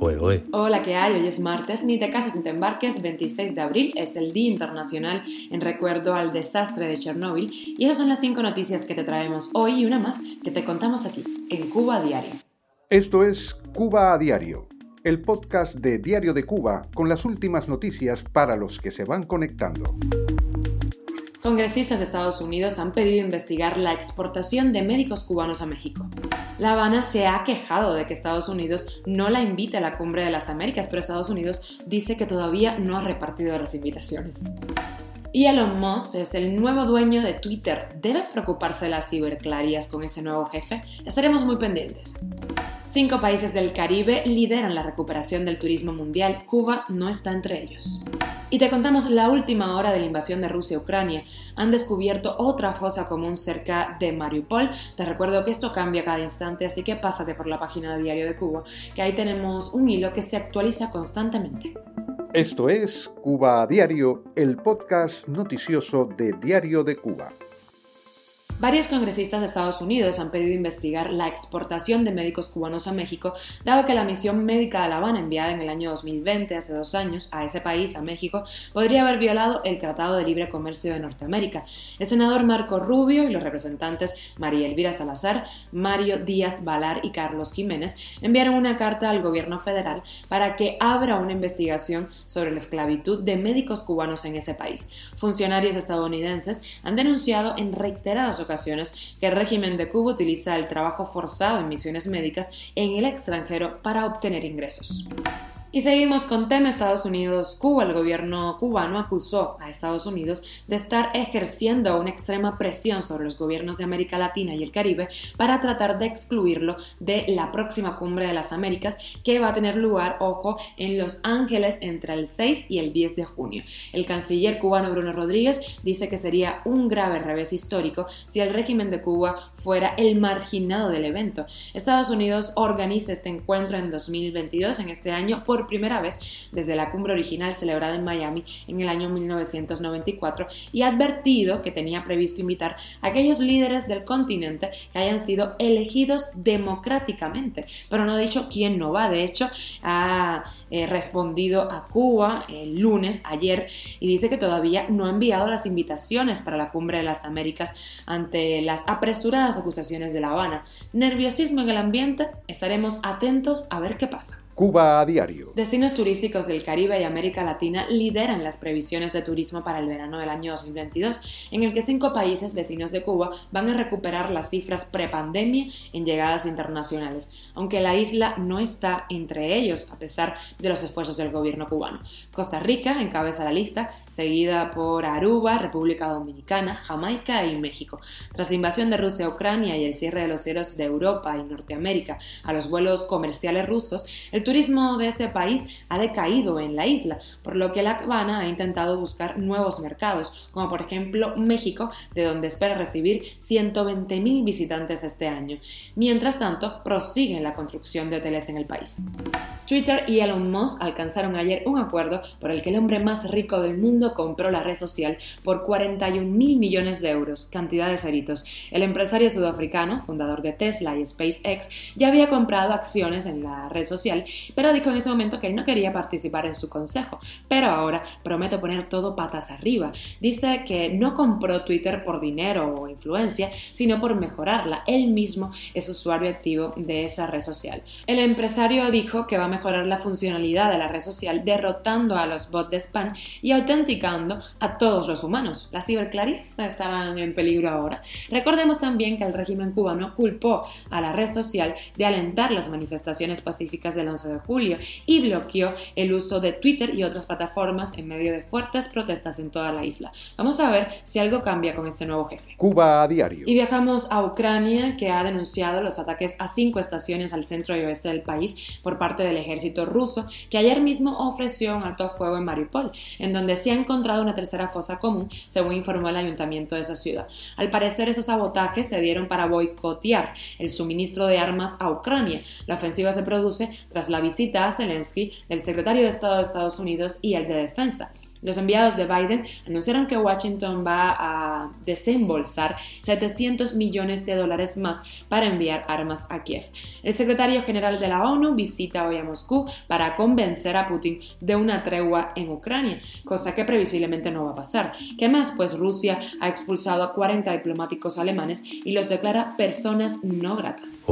Hola, ¿qué hay? Hoy es martes, ni te cases ni te embarques, 26 de abril, es el Día Internacional en recuerdo al desastre de Chernóbil y esas son las cinco noticias que te traemos hoy y una más que te contamos aquí, en Cuba a Diario. Esto es Cuba a Diario, el podcast de Diario de Cuba con las últimas noticias para los que se van conectando. Congresistas de Estados Unidos han pedido investigar la exportación de médicos cubanos a México. La Habana se ha quejado de que Estados Unidos no la invita a la Cumbre de las Américas, pero Estados Unidos dice que todavía no ha repartido las invitaciones. Y Elon Musk es el nuevo dueño de Twitter. ¿Debe preocuparse las ciberclarías con ese nuevo jefe? Estaremos muy pendientes. Cinco países del Caribe lideran la recuperación del turismo mundial. Cuba no está entre ellos. Y te contamos la última hora de la invasión de Rusia a Ucrania. Han descubierto otra fosa común cerca de Mariupol. Te recuerdo que esto cambia cada instante, así que pásate por la página de Diario de Cuba, que ahí tenemos un hilo que se actualiza constantemente. Esto es Cuba Diario, el podcast noticioso de Diario de Cuba. Varios congresistas de Estados Unidos han pedido investigar la exportación de médicos cubanos a México, dado que la misión médica de La Habana enviada en el año 2020, hace dos años, a ese país, a México, podría haber violado el Tratado de Libre Comercio de Norteamérica. El senador Marco Rubio y los representantes María Elvira Salazar, Mario Díaz Valar y Carlos Jiménez enviaron una carta al gobierno federal para que abra una investigación sobre la esclavitud de médicos cubanos en ese país. Funcionarios estadounidenses han denunciado en reiteradas ocasiones que el régimen de Cuba utiliza el trabajo forzado en misiones médicas en el extranjero para obtener ingresos. Y seguimos con tema Estados Unidos-Cuba. El gobierno cubano acusó a Estados Unidos de estar ejerciendo una extrema presión sobre los gobiernos de América Latina y el Caribe para tratar de excluirlo de la próxima cumbre de las Américas que va a tener lugar, ojo, en Los Ángeles entre el 6 y el 10 de junio. El canciller cubano Bruno Rodríguez dice que sería un grave revés histórico si el régimen de Cuba fuera el marginado del evento. Estados Unidos organiza este encuentro en 2022, en este año, por primera vez desde la cumbre original celebrada en Miami en el año 1994 y ha advertido que tenía previsto invitar a aquellos líderes del continente que hayan sido elegidos democráticamente, pero no ha dicho quién no va. De hecho, ha eh, respondido a Cuba el lunes, ayer, y dice que todavía no ha enviado las invitaciones para la cumbre de las Américas ante las apresuradas acusaciones de La Habana. Nerviosismo en el ambiente, estaremos atentos a ver qué pasa. Cuba a diario. Destinos turísticos del Caribe y América Latina lideran las previsiones de turismo para el verano del año 2022, en el que cinco países vecinos de Cuba van a recuperar las cifras prepandemia en llegadas internacionales, aunque la isla no está entre ellos a pesar de los esfuerzos del gobierno cubano. Costa Rica encabeza la lista, seguida por Aruba, República Dominicana, Jamaica y México. Tras la invasión de Rusia a Ucrania y el cierre de los cielos de Europa y Norteamérica a los vuelos comerciales rusos, el turismo de ese país ha decaído en la isla, por lo que La Habana ha intentado buscar nuevos mercados, como por ejemplo México, de donde espera recibir 120.000 visitantes este año. Mientras tanto, prosigue la construcción de hoteles en el país. Twitter y Elon Musk alcanzaron ayer un acuerdo por el que el hombre más rico del mundo compró la red social por 41 mil millones de euros, cantidad de ceritos. El empresario sudafricano, fundador de Tesla y SpaceX, ya había comprado acciones en la red social pero dijo en ese momento que él no quería participar en su consejo, pero ahora promete poner todo patas arriba. Dice que no compró Twitter por dinero o influencia, sino por mejorarla. Él mismo es usuario activo de esa red social. El empresario dijo que va a mejorar la funcionalidad de la red social derrotando a los bots de spam y autenticando a todos los humanos. Las ciberclarías estaban en peligro ahora. Recordemos también que el régimen cubano culpó a la red social de alentar las manifestaciones pacíficas del 11 de julio y bloqueó el uso de Twitter y otras plataformas en medio de fuertes protestas en toda la isla. Vamos a ver si algo cambia con este nuevo jefe. Cuba a diario. Y viajamos a Ucrania, que ha denunciado los ataques a cinco estaciones al centro y oeste del país por parte del ejército ruso, que ayer mismo ofreció un alto fuego en Mariupol, en donde se ha encontrado una tercera fosa común, según informó el ayuntamiento de esa ciudad. Al parecer, esos sabotajes se dieron para boicotear el suministro de armas a Ucrania. La ofensiva se produce tras la visita a Zelensky del secretario de Estado de Estados Unidos y el de Defensa. Los enviados de Biden anunciaron que Washington va a desembolsar 700 millones de dólares más para enviar armas a Kiev. El secretario general de la ONU visita hoy a Moscú para convencer a Putin de una tregua en Ucrania, cosa que previsiblemente no va a pasar. ¿Qué más? Pues Rusia ha expulsado a 40 diplomáticos alemanes y los declara personas no gratas.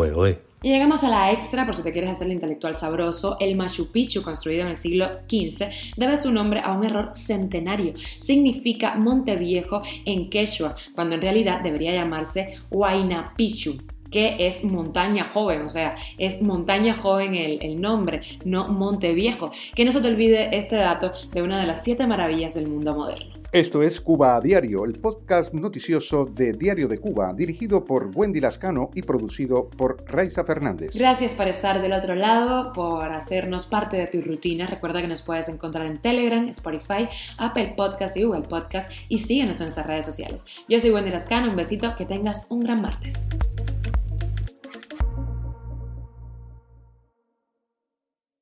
Y llegamos a la extra, por si te quieres hacer el intelectual sabroso, el Machu Picchu, construido en el siglo XV, debe su nombre a un error centenario. Significa Monte Viejo en quechua, cuando en realidad debería llamarse Huayna Picchu que es montaña joven, o sea, es montaña joven el, el, nombre, no Monte Viejo. Que no se te olvide este dato de una de las siete maravillas del mundo moderno. Esto es Cuba a Diario, el podcast noticioso de Diario de Cuba, dirigido por Wendy Lascano y producido por Raiza Fernández. Gracias por estar del otro lado, por hacernos parte de tu rutina. Recuerda que nos puedes encontrar en Telegram, Spotify, Apple Podcast y Google Podcast y síguenos en nuestras redes sociales. Yo soy Wendy Lascano, un besito, que tengas un gran martes.